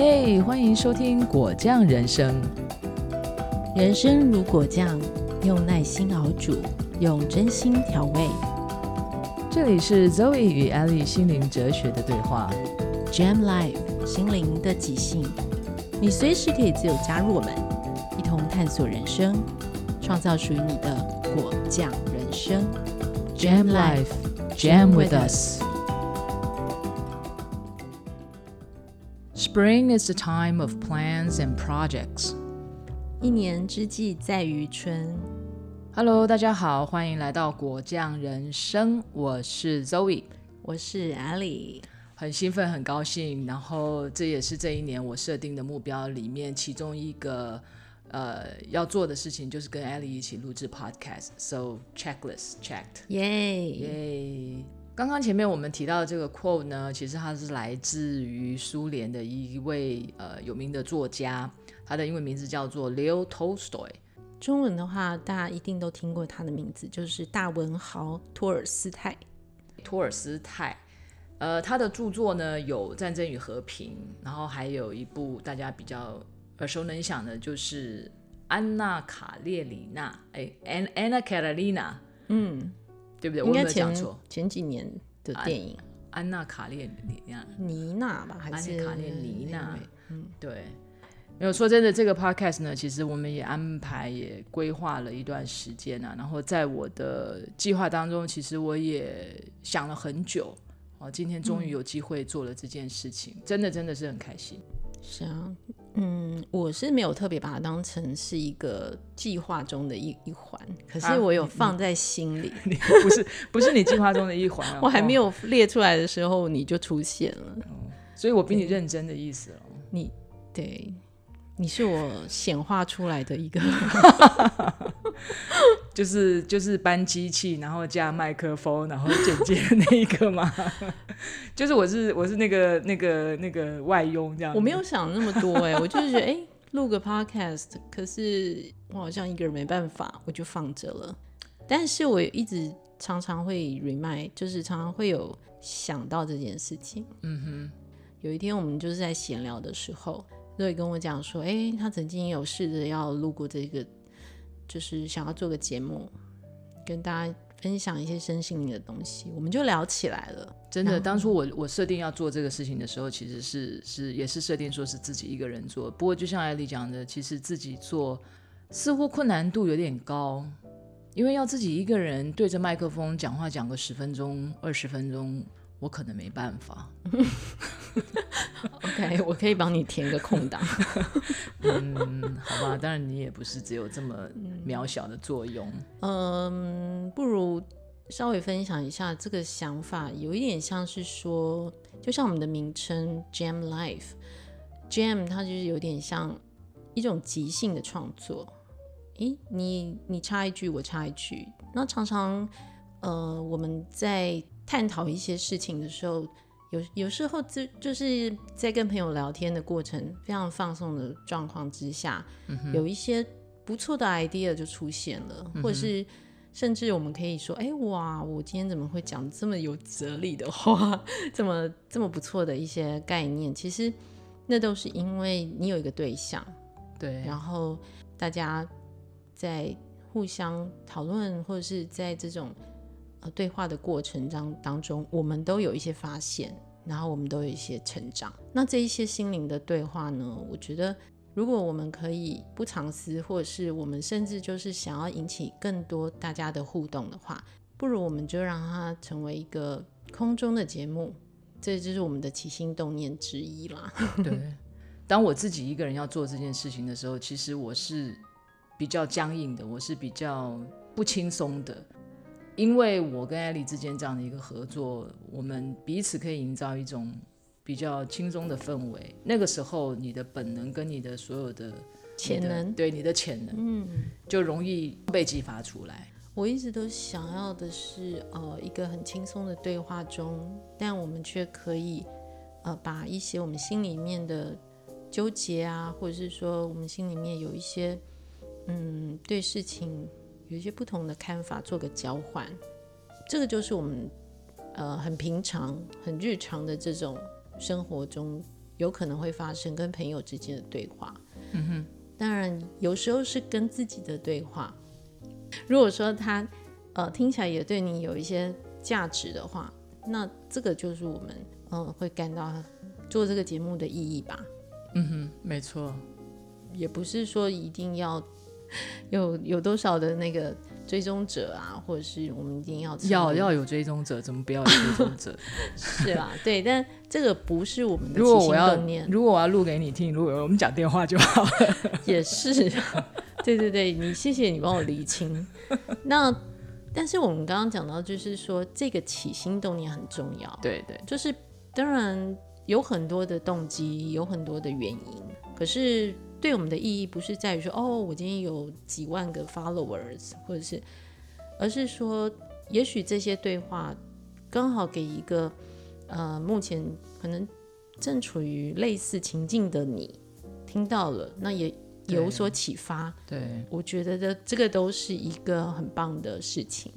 嘿，欢迎收听果酱人生。人生如果酱，用耐心熬煮，用真心调味。这里是 Zoe 与 Ellie 心灵哲学的对话。Jam Life 心灵的即兴，你随时可以自由加入我们，一同探索人生，创造属于你的果酱人生。Jam Life, Jam with us. Spring is the time of plans and projects. 一年之计在于春。 Hello，大家好，欢迎来到果酱人生，我是 Zoe，我是 Ellie。很兴奋，很高兴。然后这也是这一年我设定的目标里面其中一个呃要做的事情，就是跟 Ellie 一起录制 podcast。So checklist checked。耶！耶！ 刚刚前面我们提到的这个 quote 呢，其实它是来自于苏联的一位呃有名的作家，他的英文名字叫做 Leo Tolstoy。中文的话，大家一定都听过他的名字，就是大文豪托尔斯泰。托尔斯泰，呃，他的著作呢有《战争与和平》，然后还有一部大家比较耳熟能详的，就是《安娜卡列里娜》。哎，An Anna Karenina，嗯，对不对？我有没有应该前讲错？前几年的电影，安娜卡列尼娜，吧，还安是妮卡列尼娜嗯，对。没有说真的，这个 podcast 呢，其实我们也安排也规划了一段时间啊。然后在我的计划当中，其实我也想了很久。哦，今天终于有机会做了这件事情，真的真的是很开心。是啊，嗯，我是没有特别把它当成是一个计划中的一一环，可啊是我有放在心里。你不是不是你计划中的一环、哦，我还没有，有列出来的时候，你就出现了。所以我比你认真的意思哦。你对，你是我显化出来的一个。就是就是搬机器，然后加麦克风，然后剪接那一个嘛。就是我是我是那个那个那个外佣这样。我没有想那么多哎、我就是觉得哎，录、个 podcast，可是我好像一个人没办法，我就放着了。但是我一直常常会 remind，就是常常会有想到这件事情。嗯哼，有一天我们就是在闲聊的时候，瑞跟我讲说，哎、他曾经有试着要录过这个，就是想要做个节目，跟大家分享一些身心灵的东西，我们就聊起来了。真的，当初我我设定要做这个事情的时候，其实是是也是设定说是自己一个人做。不过就像艾丽讲的，其实自己做似乎困难度有点高，因为要自己一个人对着麦克风讲话讲个十分钟、二十分钟，我可能没办法。OK，我可以帮你填个空档。嗯，好吧，当然你也不是只有这么渺小的作用。嗯，不如稍微分享一下这个想法，有一点像是说，就像我们的名称 Jam Life，Jam 它就是有点像一种即兴的创作。诶，你你插一句，我插一句，那常常呃我们在探讨一些事情的时候，有有时候就就是在跟朋友聊天的过程，非常放松的状况之下，有一些不错的 idea 就出现了，或者是甚至我们可以说，哎、哇，我今天怎么会讲这么有哲理的话，这么这么不错的一些概念？其实那都是因为你有一个对象，对，然后大家在互相讨论，或者是在这种呃对话的过程当当中，我们都有一些发现，然后我们都有一些成长。那这一些心灵的对话呢，我觉得如果我们可以不藏私，或者是我们甚至就是想要引起更多大家的互动的话，不如我们就让它成为一个空中的节目。这就是我们的起心动念之一啦。对，当我自己一个人要做这件事情的时候，其实我是比较僵硬的，我是比较不轻松的，因为我跟艾莉之间这样的一个合作，我们彼此可以营造一种比较轻松的氛围。那个时候，你的本能跟你的所有的潜能对你的潜能，嗯。就容易被激发出来。我一直都想要的是，呃，一个很轻松的对话中，但我们却可以，呃，把一些我们心里面的纠结啊，或者是说我们心里面有一些，嗯，对事情有一些不同的看法，做个交换。这个就是我们，呃，很平常、很日常的这种生活中有可能会发生跟朋友之间的对话。嗯哼，当然有时候是跟自己的对话。如果说他呃听起来也对你有一些价值的话，那这个就是我们嗯、呃会感到做这个节目的意义吧。嗯哼，没错，也不是说一定要 有有多少的那个追踪者啊，或者是我们一定要要要有追踪者，怎么不要有追踪者？是啦，对，但这个不是我们的起心如果我要动念，如果我要录给你听，如果我们讲电话就好了。也是，对对对，你谢谢你帮我理清。那但是我们刚刚讲到，就是说这个起心动念很重要，对对，就是当然有很多的动机，有很多的原因，可是对我们的意义不是在于说，哦，我今天有几万个 followers，或者是，而是说，也许这些对话刚好给一个呃，目前可能正处于类似情境的你听到了，那也有所启发。对我觉得的这个都是一个很棒的事情。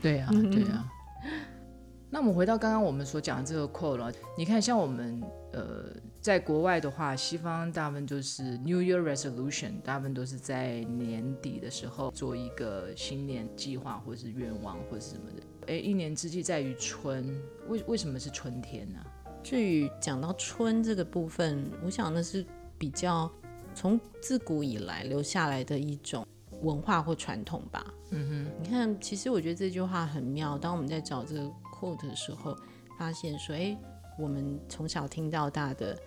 对啊，对啊。那我们回到刚刚我们所讲的这个 quote 了，你看，像我们呃，在国外的话，西方大部分就是 New Year Resolution，大部分都是在年底的时候做一个新年计划，或是愿望，或是什么的。诶，一年之计在于春，为为什么是春天呢、至于讲到春这个部分，我想那是比较从自古以来留下来的一种文化或传统吧。嗯哼，你看，其实我觉得这句话很妙。当我们在找这个 quote 的时候，发现说，哎，我们从小听到大的，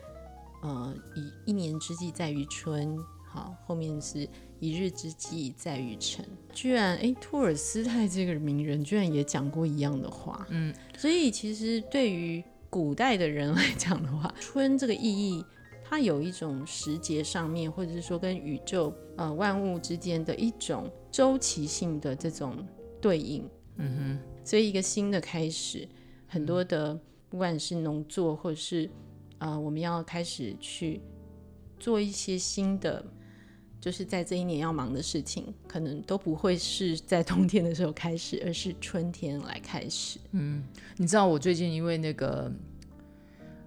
呃，一一年之计在于春，好，后面是一日之计在于晨。居然，哎，托尔斯泰这个名人居然也讲过一样的话。嗯，所以其实对于古代的人来讲的话，春这个意义，它有一种时节上面，或者是说跟宇宙呃万物之间的一种周期性的这种对应。嗯哼，所以一个新的开始，很多的不管是农作，或者是呃我们要开始去做一些新的。就是在这一年要忙的事情，可能都不会是在冬天的时候开始，而是春天来开始。嗯你知道我最近因为那个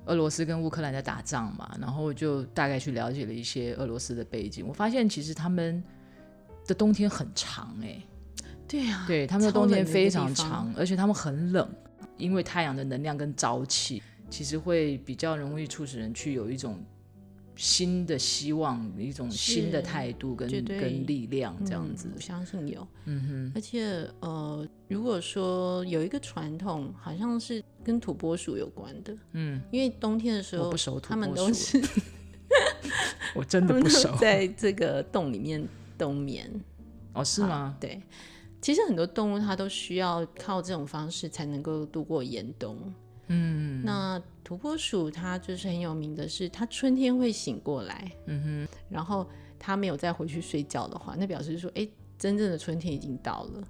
俄罗斯跟乌克兰在打仗嘛，然后我就大概去了解了一些俄罗斯的背景，我发现其实他们的冬天很长哎、对呀、对他们的冬天非常长，而且他们很冷，因为太阳的能量跟朝气，其实会比较容易促使人去有一种新的希望，一种新的是态度跟跟力量这样子嗯。我相信有。嗯哼，而且呃，如果说有一个传统，好像是跟土拨鼠有关的，嗯，因为冬天的时候不熟土他们都是 我真的不熟在这个洞里面冬眠。哦，是吗？对，其实很多动物它都需要靠这种方式才能够度过严冬。嗯，那土拨鼠它就是很有名的是，它春天会醒过来，嗯哼，然后它没有再回去睡觉的话，那表示说，哎，真正的春天已经到了。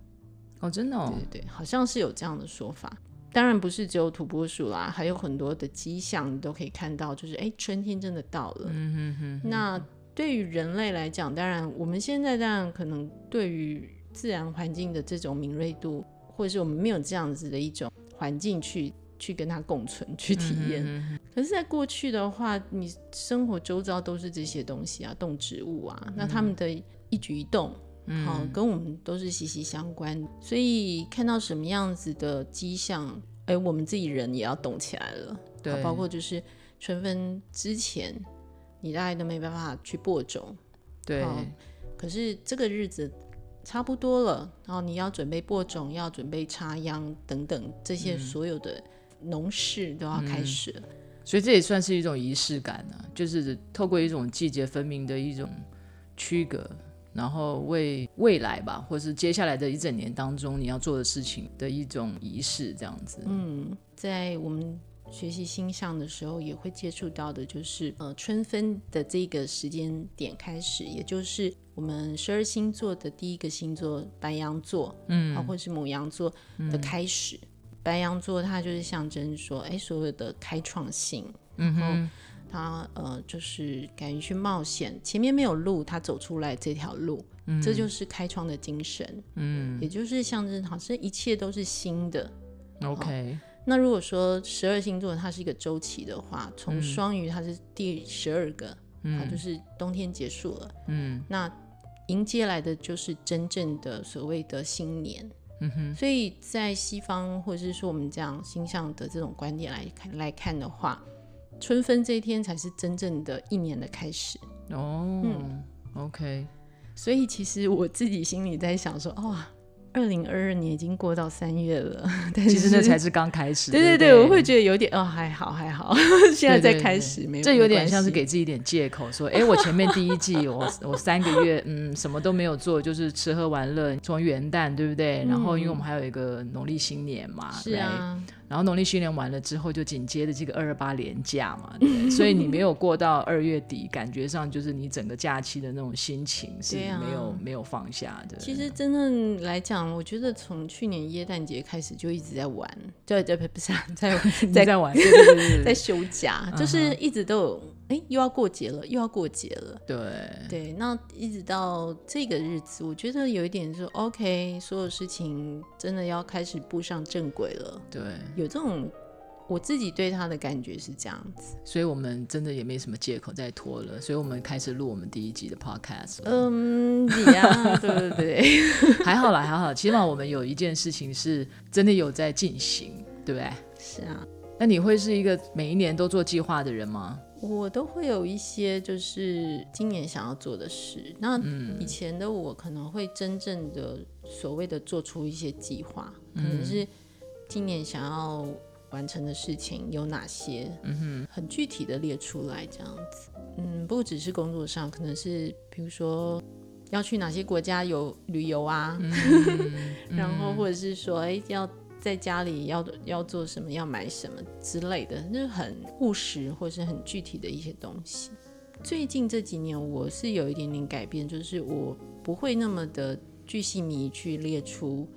哦，真的哦，对对对，好像是有这样的说法。当然不是只有土拨鼠啦，还有很多的迹象你都可以看到，就是哎，春天真的到了。嗯哼哼。那对于人类来讲，当然我们现在当然可能对于自然环境的这种敏锐度，或者是我们没有这样子的一种环境去去跟它共存、去体验。可是，在过去的话，你生活周遭都是这些东西啊，动植物啊，那他们的一举一动。好，跟我们都是息息相关，所以看到什么样子的迹象，哎，我们自己人也要动起来了。对好包括就是春分之前，你大概都没办法去播种，对，好可是这个日子差不多了，然后你要准备播种，要准备插秧等等，这些所有的农事都要开始了。所以这也算是一种仪式感啊，就是透过一种季节分明的一种区隔，然后为未来吧，或是接下来的一整年当中你要做的事情的一种仪式，这样子。嗯，在我们学习星象的时候，也会接触到的，就是呃春分的这个时间点开始，也就是我们十二星座的第一个星座白羊座，嗯，啊，或者是母羊座的开始。白羊座它就是象征说，哎，所有的开创性，然后它呃就是敢于去冒险，前面没有路，它走出来这条路，嗯。这就是开创的精神，嗯，也就是象征好像一切都是新的，OK，那如果说十二星座它是一个周期的话，从嗯。双鱼它是第十二个，它，就是冬天结束了，嗯。那迎接来的就是真正的所谓的新年。嗯哼，所以在西方或者是说我们这样星象的这种观点来看来看的话，春分这一天才是真正的一年的开始。哦、o k 所以其实我自己心里在想说，哇，二零二二年已经过到三月了，其实那才是刚开始。对对对我会觉得有点哦，还好还好，现在在开始，没有这有点像是给自己一点借口，说，哎，我前面第一季我我三个月，嗯，什么都没有做，就是吃喝玩乐，从元旦对不对？然后因为我们还有一个农历新年嘛，是啊，然后农历新年完了之后，就紧接着这个二二八连假嘛，对？所以你没有过到二月底，感觉上就是你整个假期的那种心情是没有、没有放下的。其实真正来讲，我觉得从去年耶诞节开始就一直在玩，对对不不是啊在 在在玩，对对对对在休假，就是一直都有，哎，又要过节了，又要过节了。对对，那一直到这个日子，我觉得有一点说，OK，所有事情真的要开始步上正轨了，对，有这种我自己对他的感觉是这样子。所以我们真的也没什么借口再拖了，所以我们开始录我们第一集的 podcast。嗯，你呀、对对对，还好啦，还好，起码我们有一件事情是真的有在进行，对不对？是啊，那你会是一个每一年都做计划的人吗？我都会有一些就是今年想要做的事。那以前的我可能会真正的所谓的做出一些计划，可能是今年想要完成的事情有哪些，嗯，很具体的列出来这样子。嗯，不只是工作上，可能是比如说要去哪些国家有旅游啊，然后或者是说，哎，要在家里要要做什么，要买什么之类的，就是很务实或是很具体的一些东西。最近这几年，我是有一点点改变，就是我不会那么的巨细靡去列出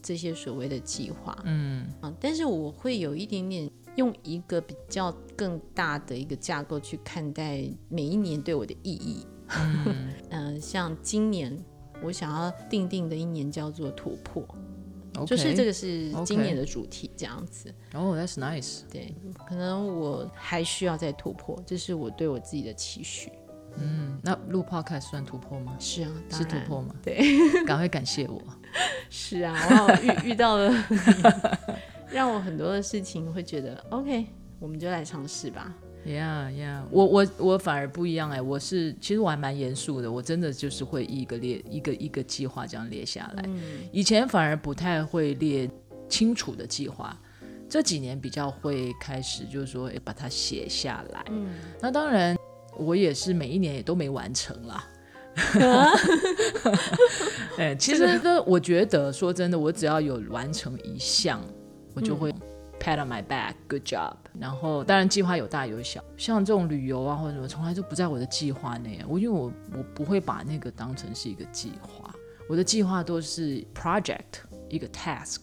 这些所谓的计划，嗯啊，但是我会有一点点用一个比较更大的一个架构去看待每一年对我的意义。嗯、呃，像今年我想要定定的一年叫做突破。就是这个个是今年的主题，这样子。哦、t h a t s nice。对，可能我还需要再突破，这是我对我自己的期许。嗯，那录 podcast 算突破吗？是啊，是突破吗？对，赶快感谢我。是啊，我好遇遇到了 让我很多的事情，会觉得 OK，我们就来尝试吧。Yeah, yeah，我我我反而不一样哎，我是其实我还蛮严肃的，我真的就是会一个列一个一个计划这样列下来。以前反而不太会列清楚的计划，这几年比较会开始就是说，哎，把它写下来。嗯，那当然，我也是每一年也都没完成啦。哎，其实这，我觉得说真的，我只要有完成一项，我就会 pat on my back，good job。然后当然计划有大有小，像这种旅游啊或者什么，从来就不在我的计划内。我因为我我不会把那个当成是一个计划，我的计划都是 project 一个 task。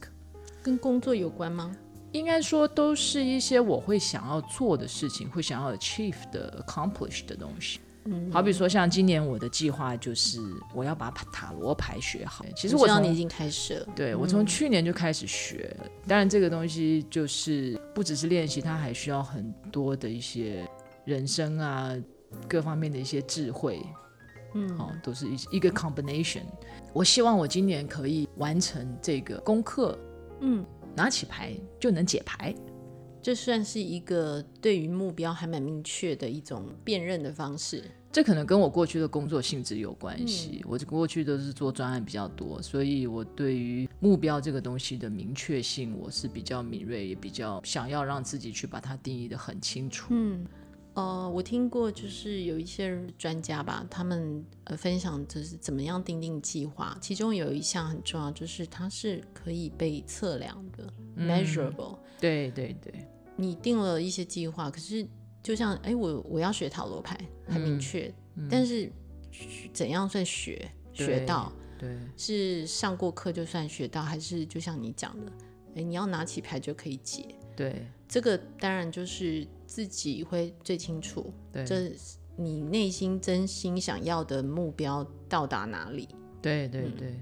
跟工作有关吗？应该说都是一些我会想要做的事情，会想要 achieve 的 accomplish 的东西。嗯，好比说像今年我的计划就是我要把塔罗牌学好。其实我知道你已经开始了。对我从去年就开始学，当然这个东西就是不只是练习，它还需要很多的一些人生啊各方面的一些智慧。嗯，哦，都是一一个 combination。我希望我今年可以完成这个功课，嗯，拿起牌就能解牌。这算是一个对于目标还蛮明确的一种辨认的方式。这可能跟我过去的工作性质有关系。我过去都是做专案比较多，所以我对于目标这个东西的明确性，我是比较敏锐，也比较想要让自己去把它定义的很清楚。嗯，呃，我听过，就是有一些专家吧，他们呃分享就是怎么样定定计划，其中有一项很重要，就是它是可以被测量的、m e a s u r a b l e 对对对，你定了一些计划，可是就像哎，我我要学塔罗牌，很明确，但是怎样算学学到？对是上过课就算学到，还是就像你讲的，哎，你要拿起牌就可以解？对这个当然就是自己会最清楚，对这你内心真心想要的目标到达哪里？对对对。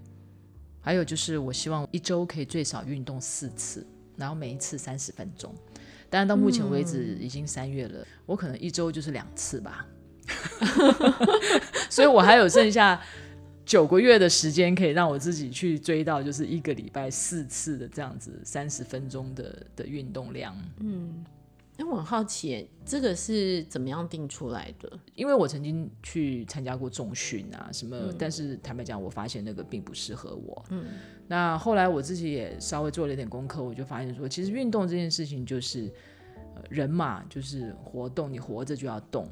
还有就是，我希望一周可以最少运动四次。然后每一次三十分钟。当然到目前为止已经三月了，我可能一周就是两次吧，所以我还有剩下九个月的时间可以让我自己去追到，就是一个礼拜四次的这样子三十分钟的的运动量。嗯，那我很好奇，这个是怎么样定出来的？因为我曾经去参加过重训啊什么，但是坦白讲，我发现那个并不适合我。嗯，那后来我自己也稍微做了一点功课，我就发现说，其实运动这件事情就是呃人嘛，就是活动，你活着就要动。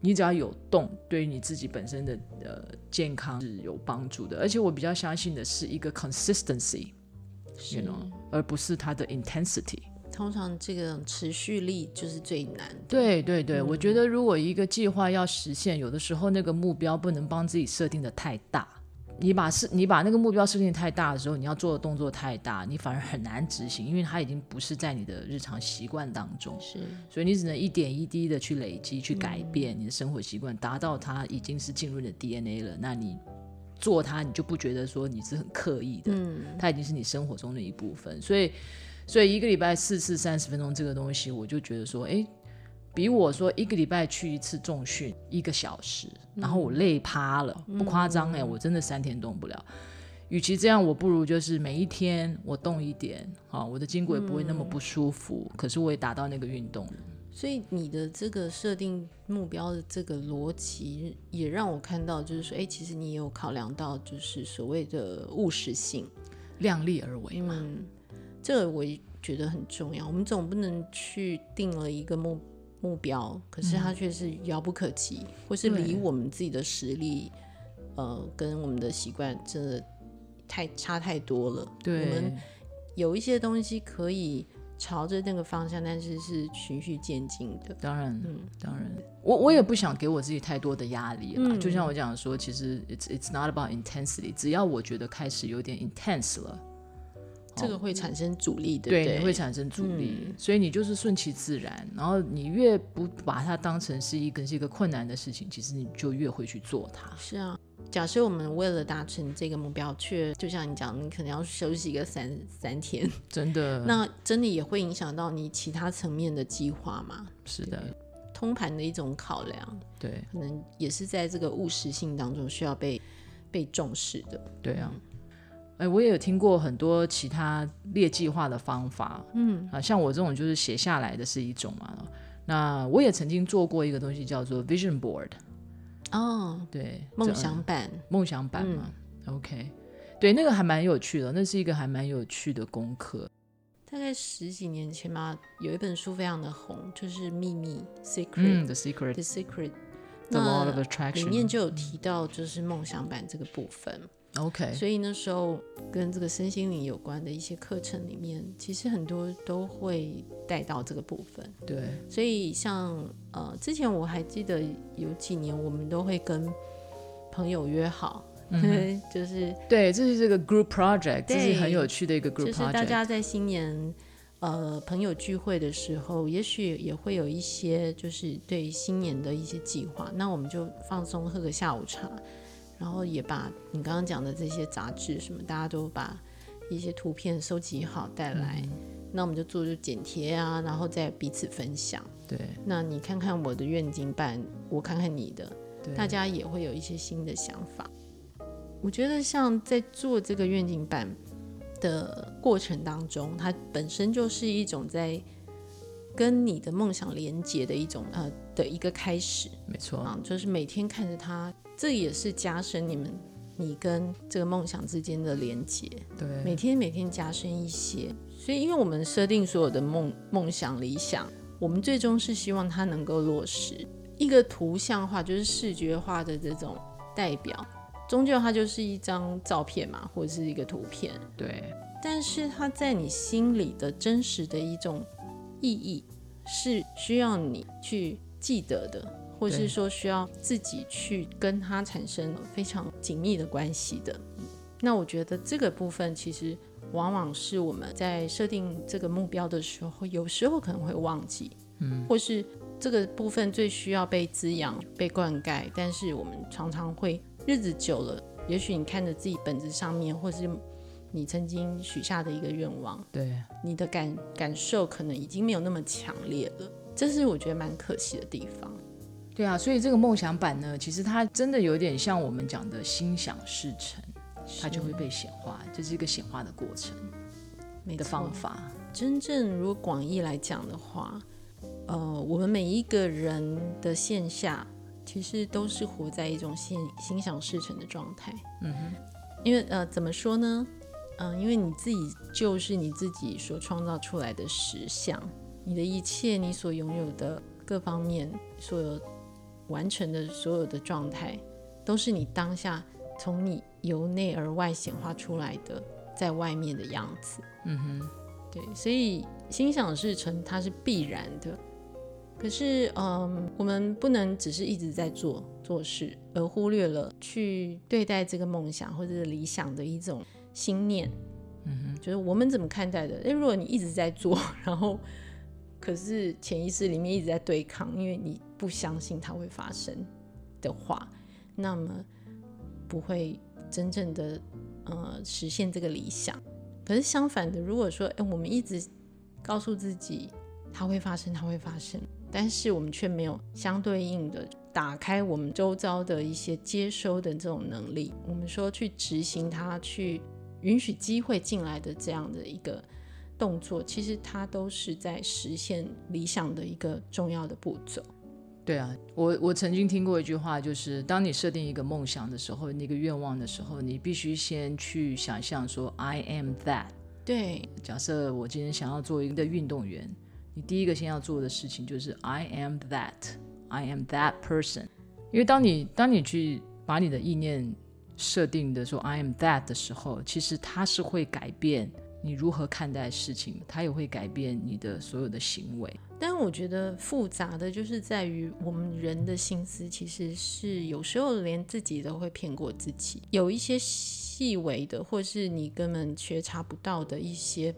你只要有动，对于你自己本身的呃健康是有帮助的。而且我比较相信的是一个 consistency，you know，而不是它的 intensity。通常这个持续力就是最难。对对对，我觉得如果一个计划要实现，有的时候那个目标不能帮自己设定的太大。你把是，你把那个目标设定太大的时候，你要做的动作太大，你反而很难执行，因为它已经不是在你的日常习惯当中。是，所以你只能一点一滴的去累积、去改变你的生活习惯，达到它已经是进入你的 DNA 了。那你做它，你就不觉得说你是很刻意的，嗯，它已经是你生活中的一部分。所以，所以一个礼拜四次三十分钟这个东西，我就觉得说，哎。比我说一个礼拜去一次重训一个小时，然后我累趴了，不夸张哎，我真的三天动不了。与其这样，我不如就是每一天我动一点，好，我的筋骨也不会那么不舒服，可是我也达到那个运动。所以你的这个设定目标的这个逻辑，也让我看到，就是说，哎，其实你也有考量到，就是所谓的务实性，量力而为嘛。这个我觉得很重要。我们总不能去定了一个目。目标，可是它却是遥不可及，或是离我们自己的实力，呃，跟我们的习惯真的太差太多了。对，我们有一些东西可以朝着那个方向，但是是循序渐进的。当然，嗯，当然，我我也不想给我自己太多的压力了。就像我讲说，其实 it's it's not about intensity，只要我觉得开始有点 intense 了。这个会产生阻力的，对，会产生阻力，所以你就是顺其自然。然后你越不把它当成是一个是一个困难的事情，其实你就越会去做它。是啊，假设我们为了达成这个目标，却就像你讲，你可能要休息一个三三天，真的，那真的也会影响到你其他层面的计划吗？是的，通盘的一种考量，对，可能也是在这个务实性当中需要被被重视的。对啊。哎，我也有听过很多其他列计划的方法，嗯啊，像我这种就是写下来的是一种嘛。那我也曾经做过一个东西叫做 Vision Board，哦，对，梦想版，梦想版嘛。OK，对，那个还蛮有趣的，那是一个还蛮有趣的功课。大概十几年前吧，有一本书非常的红，就是《秘密》（Secret），The Secret，The Secret，The Law of Attraction，里面就有提到就是梦想版这个部分。OK，所以那时候跟这个身心灵有关的一些课程里面，其实很多都会带到这个部分。对，所以像呃，之前我还记得有几年，我们都会跟朋友约好，就是对，这是这个 group project，这是很有趣的一个 group project。就是大家在新年呃朋友聚会的时候，也许也会有一些就是对新年的一些计划，那我们就放松喝个下午茶。然后也把你刚刚讲的这些杂志什么，大家都把一些图片收集好带来，那我们就做就剪贴啊，然后再彼此分享。对，那你看看我的愿景版，我看看你的，大家也会有一些新的想法。我觉得像在做这个愿景版的过程当中，它本身就是一种在跟你的梦想连接的一种呃的一个开始。没错啊，就是每天看着它。这也是加深你们你跟这个梦想之间的连接，对，每天每天加深一些。所以，因为我们设定所有的梦梦想理想，我们最终是希望它能够落实。一个图像化就是视觉化的这种代表，终究它就是一张照片嘛，或者是一个图片。对，但是它在你心里的真实的一种意义，是需要你去记得的。或是说需要自己去跟他产生非常紧密的关系的，那我觉得这个部分其实往往是我们在设定这个目标的时候，有时候可能会忘记，嗯，或是这个部分最需要被滋养、被灌溉，但是我们常常会日子久了，也许你看着自己本子上面，或是你曾经许下的一个愿望，对，你的感感受可能已经没有那么强烈了，这是我觉得蛮可惜的地方。对啊，所以这个梦想版呢，其实它真的有点像我们讲的心想事成，它就会被显化，这是一个显化的过程的没错方法。真正如果广义来讲的话，呃，我们每一个人的线下其实都是活在一种心心想事成的状态。嗯哼，因为呃，怎么说呢？嗯、因为你自己就是你自己所创造出来的实相，你的一切，你所拥有的各方面，所有完成的所有的状态，都是你当下从你由内而外显化出来的，在外面的样子。嗯哼，对，所以心想事成它是必然的。可是，嗯，我们不能只是一直在做做事，而忽略了去对待这个梦想或者是理想的一种心念。嗯哼，就是我们怎么看待的？诶，如果你一直在做，然后可是潜意识里面一直在对抗，因为你不相信它会发生的话，那么不会真正的呃实现这个理想。可是相反的，如果说诶，我们一直告诉自己它会发生，它会发生，但是我们却没有相对应的打开我们周遭的一些接收的这种能力。我们说去执行它，去允许机会进来的这样的一个动作，其实它都是在实现理想的一个重要的步骤。对啊，我我曾经听过一句话，就是当你设定一个梦想的时候，那个愿望的时候，你必须先去想象说 I am that。对，假设我今天想要做一个运动员，你第一个先要做的事情就是 I am that，I am that person。因为当你当你去把你的意念设定的说 I am that 的时候，其实它是会改变你如何看待事情，它也会改变你的所有的行为。但我觉得复杂的就是在于我们人的心思其实是有时候连自己都会骗过自己，有一些细微的，或是你根本觉察不到的一些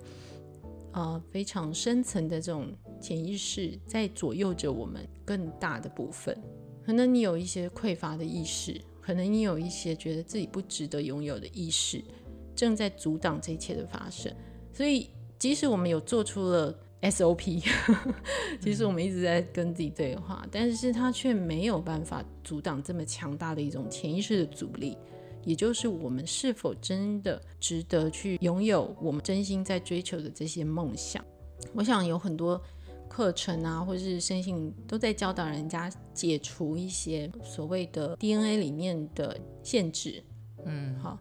呃非常深层的这种潜意识，在左右着我们更大的部分。可能你有一些匮乏的意识，可能你有一些觉得自己不值得拥有的意识，正在阻挡这一切的发生。所以，即使我们有做出了 SOP，其实我们一直在跟自己对话，但是它却没有办法阻挡这么强大的一种潜意识的阻力，也就是我们是否真的值得去拥有我们真心在追求的这些梦想。我想有很多课程啊，或者是身心都在教导人家解除一些所谓的 DNA 里面的限制。嗯，好，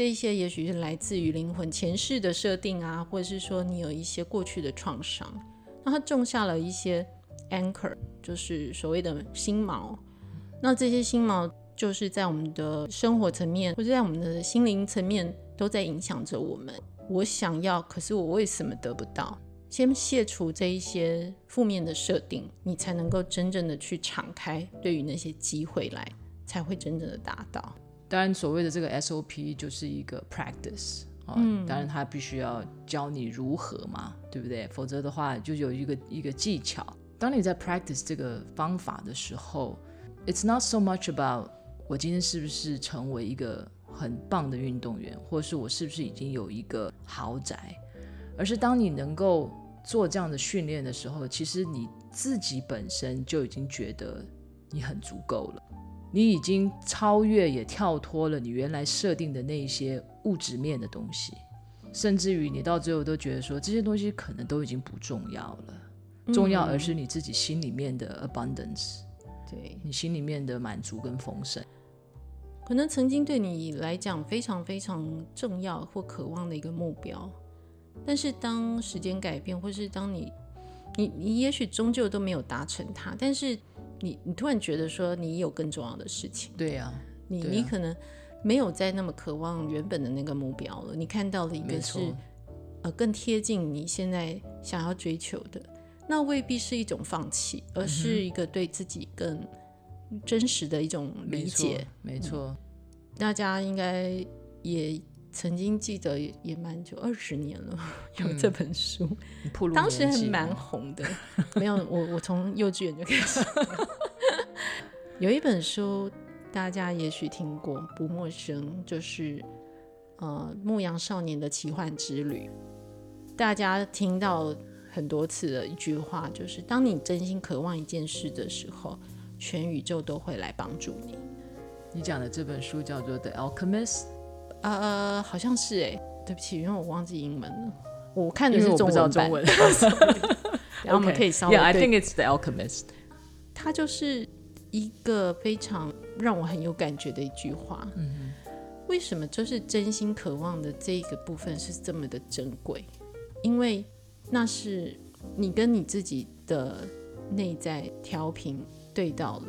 这一些也许是来自于灵魂前世的设定啊，或者是说你有一些过去的创伤，那它种下了一些 anchor，就是所谓的心锚。那这些心锚就是在我们的生活层面，或者在我们的心灵层面，都在影响着我们。我想要，可是我为什么得不到？先卸除这一些负面的设定，你才能够真正的去敞开，对于那些机会来，才会真正的达到。当然，所谓的这个 SOP 就是一个 practice 啊、当然他必须要教你如何嘛，对不对？否则的话，就有一个一个技巧。当你在 practice 这个方法的时候，it's not so much about 我今天是不是成为一个很棒的运动员，或是我是不是已经有一个豪宅，而是当你能够做这样的训练的时候，其实你自己本身就已经觉得你很足够了。你已经超越也跳脱了你原来设定的那一些物质面的东西，甚至于你到最后都觉得说这些东西可能都已经不重要了，重要而是你自己心里面的 abundance，对，你心里面的满足跟丰盛。可能曾经对你来讲非常非常重要或渴望的一个目标，但是当时间改变，或是当你你你也许终究都没有达成它，但是你你突然觉得说你有更重要的事情，对呀、你、啊你可能没有再那么渴望原本的那个目标了，你看到了一个是呃更贴近你现在想要追求的，那未必是一种放弃，而是一个对自己更真实的一种理没错解。，没错，大家应该也曾经记得也，也蛮久，二十年了，有这本书，当时还蛮哦红的。没有，我我从幼稚园就开始。有一本书，大家也许听过，不陌生，就是呃《牧羊少年的奇幻之旅》，大家听到很多次的一句话，就是当你真心渴望一件事的时候，全宇宙都会来帮助你。你讲的这本书叫做《The Alchemist》，呃，好像是哎，对不起，因为我忘记英文了。我看的是中版中，文。然后我们 可以稍微 Yeah, I think it's The Alchemist。它就是一个非常让我很有感觉的一句话。嗯为什么就是真心渴望的这一个部分是这么的珍贵？因为那是你跟你自己的内在调频对到了，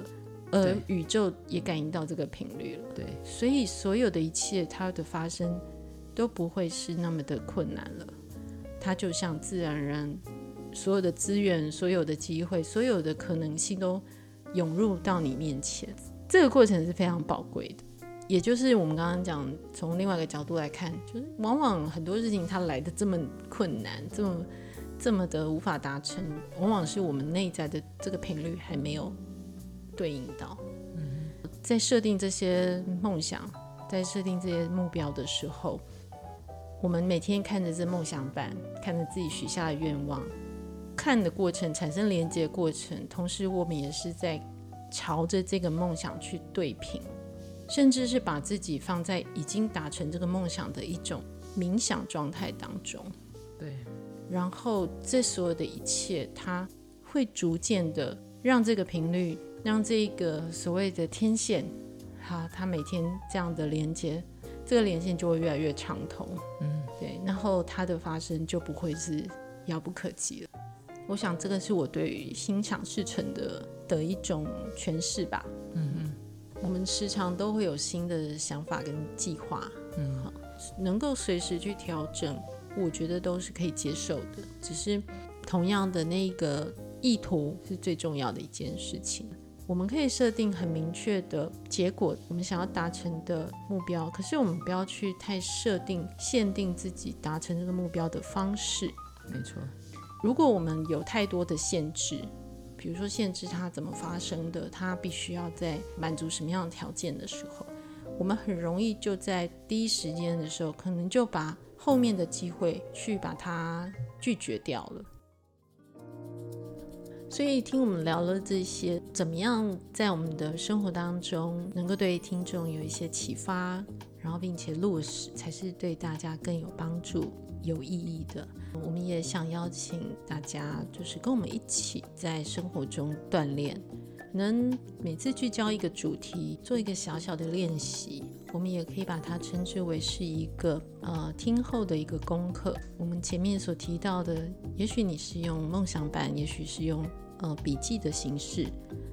而宇宙也感应到这个频率了。对，所以所有的一切它的发生都不会是那么的困难了，它就像自然而然，所有的资源、所有的机会、所有的可能性都涌入到你面前，这个过程是非常宝贵的。也就是我们刚刚讲，从另外一个角度来看，就是往往很多事情它来的这么困难，这么这么的无法达成，往往是我们内在的这个频率还没有对应到。在设定这些梦想，在设定这些目标的时候，我们每天看着这梦想板，看着自己许下的愿望，看的过程产生连接的过程，同时我们也是在朝着这个梦想去对平，甚至是把自己放在已经达成这个梦想的一种冥想状态当中。对，然后这所有的一切，它会逐渐的让这个频率，让这个所谓的天线，哈，它每天这样的连接，这个连线就会越来越畅通。嗯，对，然后它的发生就不会是遥不可及了。我想这个是我对于心想事成的的一种诠释吧。嗯嗯我们时常都会有新的想法跟计划，嗯好，能够随时去调整，我觉得都是可以接受的。只是同样的那个意图是最重要的一件事情。我们可以设定很明确的结果，我们想要达成的目标，可是我们不要去太设定、限定自己达成这个目标的方式。没错。如果我们有太多的限制，比如说限制它怎么发生的，它必须要在满足什么样的条件的时候，我们很容易就在第一时间的时候，可能就把后面的机会去把它拒绝掉了。所以听我们聊了这些，怎么样在我们的生活当中能够对听众有一些启发，然后并且落实，才是对大家更有帮助、有意义的。我们也想邀请大家，就是跟我们一起在生活中锻炼，能每次聚焦一个主题，做一个小小的练习。我们也可以把它称之为是一个呃听后的一个功课。我们前面所提到的，也许你是用梦想版，也许是用呃笔记的形式，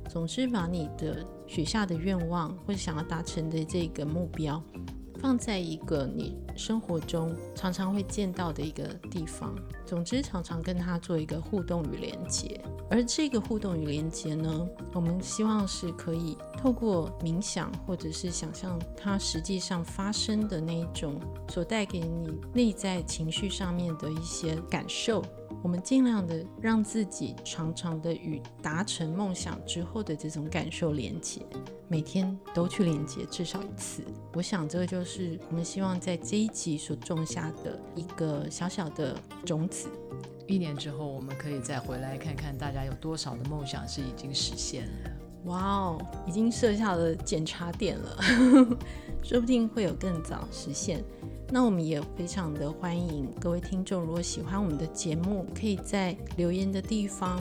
总之把你的许下的愿望或者想要达成的这个目标，放在一个你生活中常常会见到的一个地方。总之，常常跟它做一个互动与连接。而这个互动与连接呢，我们希望是可以透过冥想或者是想象它实际上发生的那一种所带给你内在情绪上面的一些感受。我们尽量的让自己常常的与达成梦想之后的这种感受连接，每天都去连接至少一次。我想这个就是我们希望在这一集所种下的一个小小的种子。一年之后，我们可以再回来看看大家有多少的梦想是已经实现了。哇哦，已经设下了检查点了，说不定会有更早实现。那我们也非常的欢迎各位听众，如果喜欢我们的节目，可以在留言的地方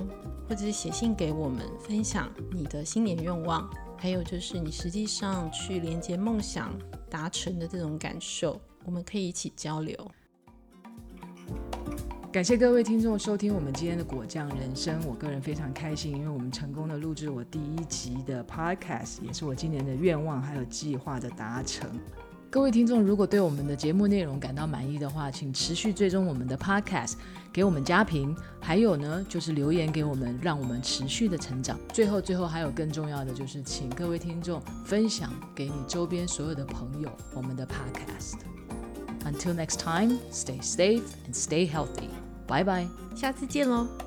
或者是写信给我们，分享你的新年愿望，还有就是你实际上去连接梦想达成的这种感受，我们可以一起交流。感谢各位听众收听我们今天的果酱人生，我个人非常开心，因为我们成功的录制我第一集的 podcast，也是我今年的愿望还有计划的达成。各位听众，如果对我们的节目内容感到满意的话，请持续追踪我们的 podcast，给我们加评，还有呢就是留言给我们，让我们持续的成长。最后，最后还有更重要的就是，请各位听众分享给你周边所有的朋友我们的 podcast。Until next time, stay safe and stay healthy. Bye bye. 下次见喽！